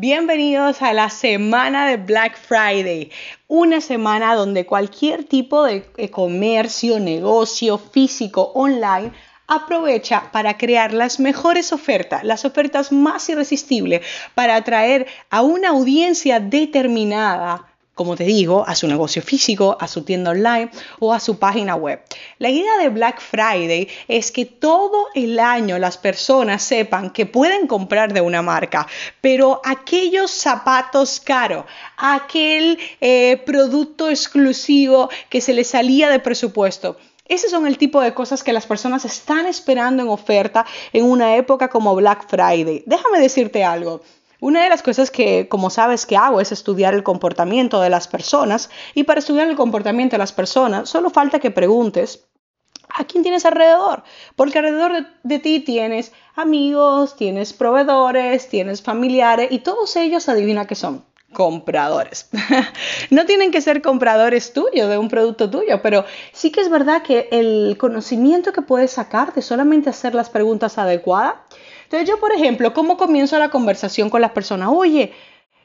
Bienvenidos a la semana de Black Friday, una semana donde cualquier tipo de comercio, negocio físico, online, aprovecha para crear las mejores ofertas, las ofertas más irresistibles para atraer a una audiencia determinada como te digo, a su negocio físico, a su tienda online o a su página web. La idea de Black Friday es que todo el año las personas sepan que pueden comprar de una marca, pero aquellos zapatos caros, aquel eh, producto exclusivo que se les salía de presupuesto, ese son el tipo de cosas que las personas están esperando en oferta en una época como Black Friday. Déjame decirte algo. Una de las cosas que, como sabes, que hago es estudiar el comportamiento de las personas y para estudiar el comportamiento de las personas solo falta que preguntes a quién tienes alrededor, porque alrededor de, ti tienes amigos, tienes proveedores, tienes familiares y todos ellos adivina qué son compradores. no tienen que ser compradores tuyos de un producto tuyo, pero sí que es verdad que el conocimiento que puedes sacar de solamente hacer las preguntas adecuadas entonces yo, por ejemplo, ¿cómo comienzo la conversación con las personas? Oye,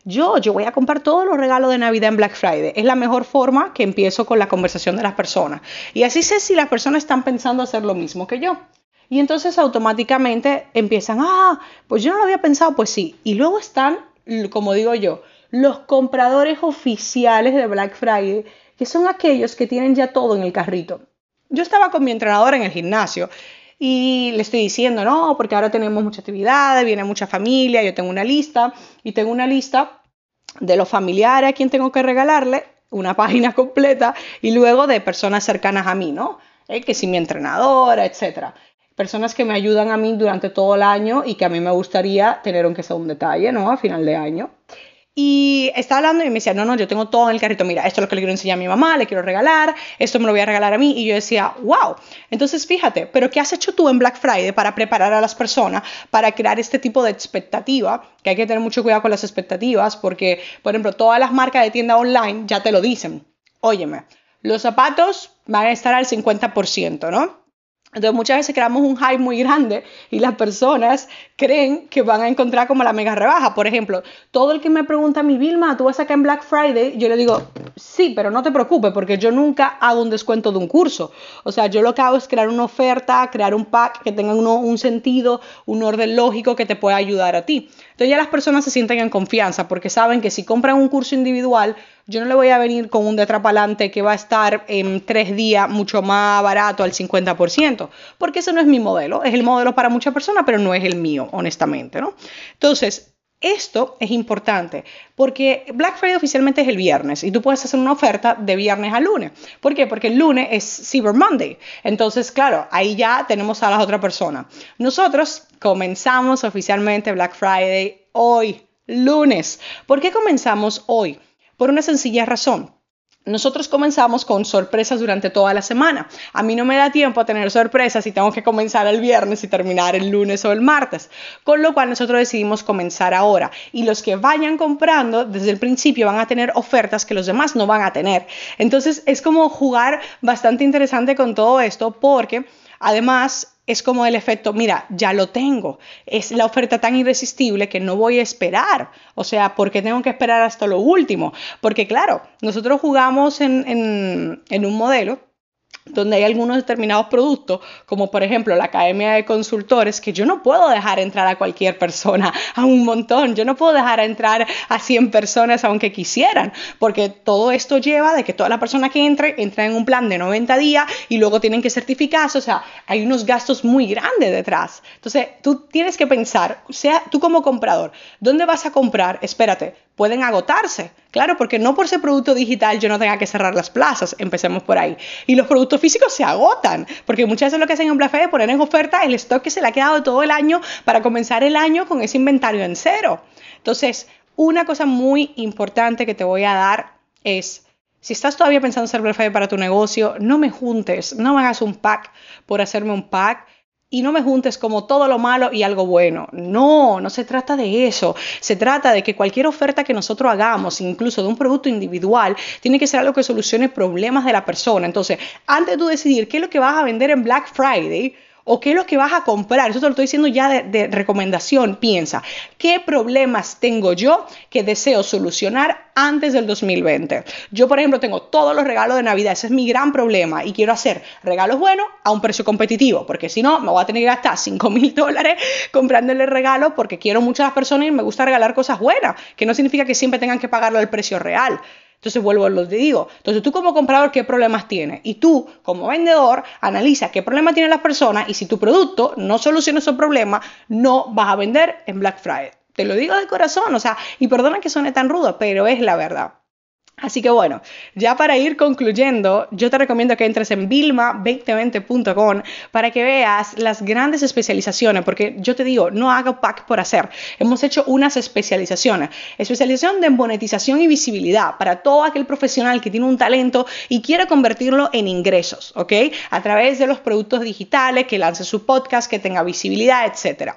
yo, yo voy a comprar todos los regalos de Navidad en Black Friday. Es la mejor forma que empiezo con la conversación de las personas. Y así sé si las personas están pensando hacer lo mismo que yo. Y entonces automáticamente empiezan, ah, pues yo no lo había pensado, pues sí. Y luego están, como digo yo, los compradores oficiales de Black Friday, que son aquellos que tienen ya todo en el carrito. Yo estaba con mi entrenador en el gimnasio y le estoy diciendo, no, porque ahora tenemos mucha actividad, viene mucha familia, yo tengo una lista y tengo una lista de los familiares a quien tengo que regalarle, una página completa y luego de personas cercanas a mí, ¿no? Eh, que si mi entrenadora, etcétera. Personas que me ayudan a mí durante todo el año y que a mí me gustaría tener aunque sea un detalle, ¿no? A final de año. Y estaba hablando y me decía, no, no, yo tengo todo en el carrito, mira, esto es lo que le quiero enseñar a mi mamá, le quiero regalar, esto me lo voy a regalar a mí. Y yo decía, wow, entonces fíjate, pero ¿qué has hecho tú en Black Friday para preparar a las personas para crear este tipo de expectativa? Que hay que tener mucho cuidado con las expectativas porque, por ejemplo, todas las marcas de tienda online ya te lo dicen. Óyeme, los zapatos van a estar al 50%, ¿no? Entonces muchas veces creamos un hype muy grande y las personas creen que van a encontrar como la mega rebaja. Por ejemplo, todo el que me pregunta a mi Vilma, ¿tú vas a sacar en Black Friday? Yo le digo, sí, pero no te preocupes porque yo nunca hago un descuento de un curso. O sea, yo lo que hago es crear una oferta, crear un pack que tenga un sentido, un orden lógico que te pueda ayudar a ti. Entonces ya las personas se sienten en confianza porque saben que si compran un curso individual, yo no le voy a venir con un detrapalante que va a estar en tres días mucho más barato al 50%, porque ese no es mi modelo. Es el modelo para muchas personas, pero no es el mío, honestamente, ¿no? Entonces, esto es importante porque Black Friday oficialmente es el viernes y tú puedes hacer una oferta de viernes a lunes. ¿Por qué? Porque el lunes es Cyber Monday. Entonces, claro, ahí ya tenemos a la otra persona. Nosotros comenzamos oficialmente Black Friday hoy, lunes. ¿Por qué comenzamos hoy? Por una sencilla razón. Nosotros comenzamos con sorpresas durante toda la semana. A mí no me da tiempo a tener sorpresas y tengo que comenzar el viernes y terminar el lunes o el martes. Con lo cual nosotros decidimos comenzar ahora. Y los que vayan comprando desde el principio van a tener ofertas que los demás no van a tener. Entonces es como jugar bastante interesante con todo esto porque además es como el efecto, mira, ya lo tengo. Es la oferta tan irresistible que no voy a esperar. O sea, ¿por qué tengo que esperar hasta lo último? Porque claro, nosotros jugamos en, en, en un modelo donde hay algunos determinados productos, como por ejemplo la Academia de Consultores, que yo no puedo dejar entrar a cualquier persona, a un montón, yo no puedo dejar entrar a 100 personas aunque quisieran, porque todo esto lleva de que toda la persona que entre, entra en un plan de 90 días y luego tienen que certificarse, o sea, hay unos gastos muy grandes detrás. Entonces, tú tienes que pensar, sea tú como comprador, ¿dónde vas a comprar? Espérate, pueden agotarse. Claro, porque no por ser producto digital yo no tenga que cerrar las plazas, empecemos por ahí. Y los productos físicos se agotan, porque muchas veces lo que hacen en Black Friday es poner en oferta el stock que se le ha quedado todo el año para comenzar el año con ese inventario en cero. Entonces, una cosa muy importante que te voy a dar es Si estás todavía pensando hacer Black Friday para tu negocio, no me juntes, no me hagas un pack por hacerme un pack y no me juntes como todo lo malo y algo bueno. No, no se trata de eso. Se trata de que cualquier oferta que nosotros hagamos, incluso de un producto individual, tiene que ser algo que solucione problemas de la persona. Entonces, antes de tú decidir qué es lo que vas a vender en Black Friday, o qué es lo que vas a comprar. Eso te lo estoy diciendo ya de, recomendación. Piensa, ¿qué problemas tengo yo que deseo solucionar antes del 2020? Yo, por ejemplo, tengo todos los regalos de Navidad. Ese es mi gran problema y quiero hacer regalos buenos a un precio competitivo, porque si no, me voy a tener que gastar 5 mil dólares comprándole regalos porque quiero las personas y me gusta regalar cosas buenas, que no significa que siempre tengan que pagarlo al precio real. Entonces vuelvo a lo que digo. Entonces tú como comprador, ¿qué problemas tienes? Y tú como vendedor, analiza qué problemas tienen las personas y si tu producto no soluciona esos problemas, no vas a vender en Black Friday. Te lo digo de corazón, o sea, y perdona que suene tan rudo, pero es la verdad. Así que bueno, ya para ir concluyendo, yo te recomiendo que entres en vilma2020.com para que veas las grandes especializaciones, porque yo te digo, no hago pack por hacer. Hemos hecho unas especializaciones. Especialización de monetización y visibilidad para todo aquel profesional que tiene un talento y quiere convertirlo en ingresos, ¿ok? A través de los productos digitales, que lance su podcast, que tenga visibilidad, etc.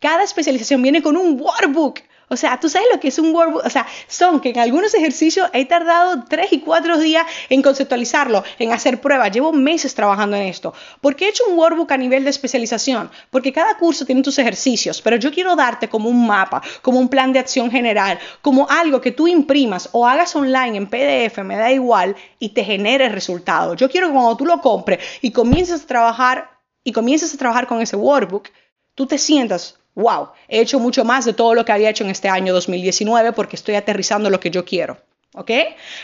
Cada especialización viene con un workbook o sea, tú sabes lo que es un workbook. O sea, son que en algunos ejercicios he tardado tres y cuatro días en conceptualizarlo, en hacer pruebas. Llevo meses trabajando en esto. ¿Por qué he hecho un workbook a nivel de especialización? Porque cada curso tiene tus ejercicios, pero yo quiero darte como un mapa, como un plan de acción general, como algo que tú imprimas o hagas online en PDF, me da igual, y te genere resultados. Yo quiero que cuando tú lo compres y comiences a trabajar y comiences a trabajar con ese workbook, tú te sientas wow, he hecho mucho más de todo lo que había hecho en este año 2019 porque estoy aterrizando lo que yo quiero. ¿Ok?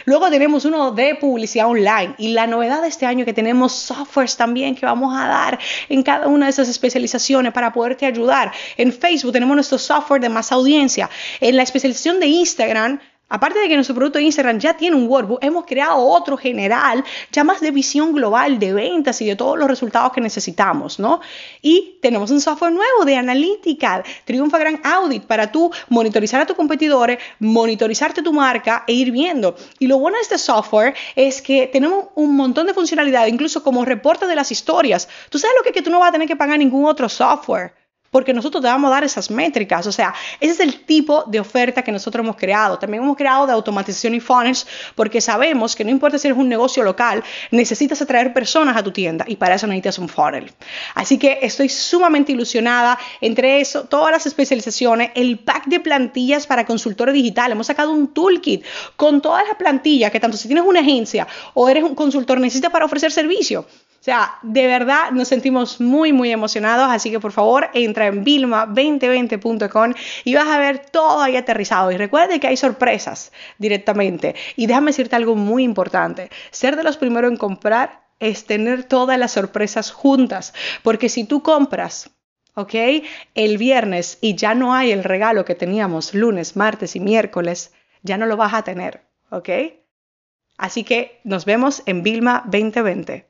Luego tenemos uno de publicidad online y la novedad de este año que tenemos softwares también que vamos a dar en cada una de esas especializaciones para poderte ayudar. En Facebook tenemos nuestro software de más audiencia. En la especialización de Instagram Aparte de que nuestro producto de Instagram ya tiene un workbook, hemos creado otro general, ya más de visión global de ventas y de todos los resultados que necesitamos, ¿no? Y tenemos un software nuevo de analítica, Triunfa Gran Audit, para tú monitorizar a tus competidores, monitorizarte tu marca e ir viendo. Y lo bueno de este software es que tenemos un montón de funcionalidades, incluso como reporte de las historias. Tú sabes lo que, que tú no vas a tener que pagar ningún otro software porque nosotros te vamos a dar esas métricas. O sea, ese es el tipo de oferta que nosotros hemos creado. También hemos creado de automatización y funnels porque sabemos que no importa si eres un negocio local, necesitas atraer personas a tu tienda y para eso necesitas un funnel. Así que estoy sumamente ilusionada entre eso, todas las especializaciones, el pack de plantillas para consultores digitales. Hemos sacado un toolkit con todas las plantillas que tanto si tienes una agencia o eres un consultor necesitas para ofrecer servicio. O sea, de verdad nos sentimos muy, muy emocionados, así que por favor entra en vilma2020.com y vas a ver todo ahí aterrizado. Y recuerde que hay sorpresas directamente. Y déjame decirte algo muy importante. Ser de los primeros en comprar es tener todas las sorpresas juntas, porque si tú compras ¿ok? El viernes y ya no hay el regalo que teníamos lunes, martes y miércoles, ya no lo vas a tener, ¿ok? Así que nos vemos en Vilma 2020.